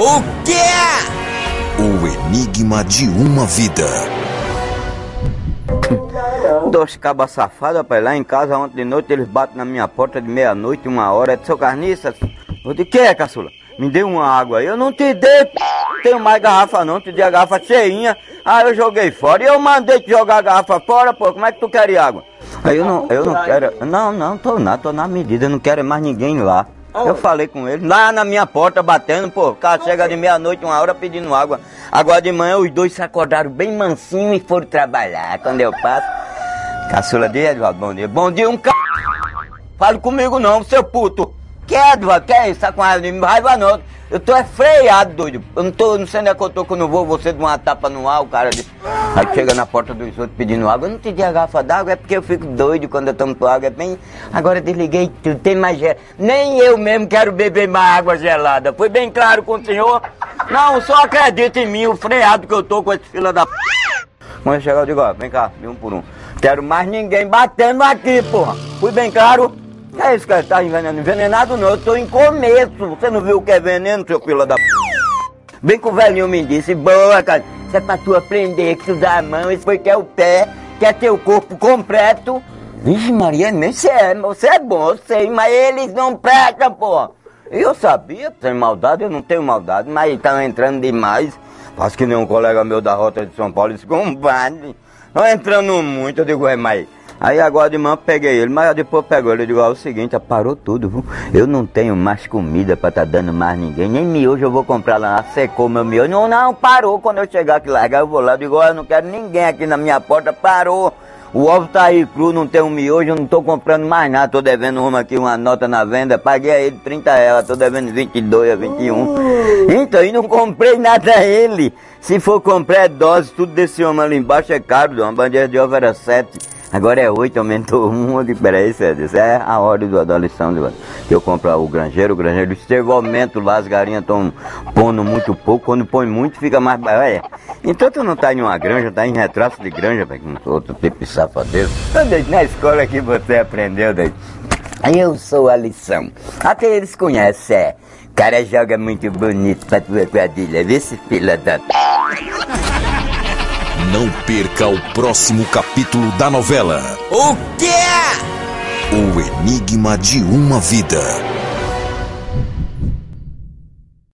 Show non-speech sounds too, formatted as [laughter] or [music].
O quê? O enigma de uma vida. Dois cabas safados, rapaz, lá em casa ontem de noite eles batem na minha porta de meia-noite, uma hora. É de seu carniça? Eu disse, que é, caçula? Me dê uma água aí. Eu não te dei, p... tenho mais garrafa não, te dei a garrafa cheinha. Aí eu joguei fora. E eu mandei te jogar a garrafa fora, pô, como é que tu quer água? Aí eu não, eu não quero. Não, não, tô na, tô na medida, eu não quero mais ninguém lá. Eu falei com ele, lá na minha porta batendo, pô, o cara chega de meia-noite, uma hora pedindo água. Agora de manhã os dois se acordaram bem mansinho e foram trabalhar. Quando eu passo, caçula de Edvaldo, bom dia. Bom dia, um c... Fale comigo não, seu puto. Que é, Edvaldo, que é isso? Tá com raiva de mim? Raiva não. Eu tô é freado, doido. Eu não tô, não sei onde é que eu tô quando eu vou, você de uma tapa no ar, o cara diz. Aí chega na porta dos outros pedindo água. Eu não te dei a garrafa d'água, é porque eu fico doido quando eu tomo água. É bem. Agora desliguei tudo, tem mais gel. Nem eu mesmo quero beber mais água gelada. Foi bem claro com o senhor. Não, só acredita em mim, o freado que eu tô com esse fila da p. Quando chegar, eu digo, ó, vem cá, um por um. Quero mais ninguém batendo aqui, porra. Fui bem claro? Que é isso, cara? Tá envenenado? Envenenado não, eu tô em começo. Você não viu o que é veneno, seu fila da p. Bem que o velhinho me disse, boa, cara. Isso é pra tu aprender que dá a mão, isso foi que é o pé, que é teu corpo completo. Vixe Maria, nem você é, você é bom, eu sei, mas eles não prestam, pô. Eu sabia, sem maldade, eu não tenho maldade, mas estão entrando demais. Faço que nem um colega meu da Rota de São Paulo disse, compadre, estão entrando muito, eu digo, é, mas... Aí agora de manhã peguei ele, mas depois pegou ele, eu digo, ó, é o seguinte, ó, parou tudo, viu? Eu não tenho mais comida pra tá dando mais ninguém, nem miojo eu vou comprar lá, secou meu miojo. Não, não, parou, quando eu chegar aqui largar eu vou lá, eu digo, ó, eu não quero ninguém aqui na minha porta, parou. O ovo tá aí cru, não tem um miojo, eu não tô comprando mais nada, tô devendo uma aqui, uma nota na venda, paguei a ele 30 reais, tô devendo 22 a 21. Então, e não comprei nada a ele. Se for comprar é dose, tudo desse homem ali embaixo é caro, uma bandeira de ovo era 7. Agora é 8, aumentou [laughs] um. Digo, peraí, Cédio, isso é a ordem do adolescente. Que eu compro o granjeiro, o granjeiro disse, aumento lá, as galinhas estão pondo muito pouco, quando põe muito fica mais. É. Então tu não tá em uma granja, tá em retrato de granja, velho, outro tipo de safadeiro. Disse, na escola que você aprendeu, daí. Aí eu sou a lição. Até eles conhecem, é. O cara joga muito bonito pra tua quadrilha, vê se fila da. Não perca o próximo capítulo da novela O quê? O Enigma de uma Vida.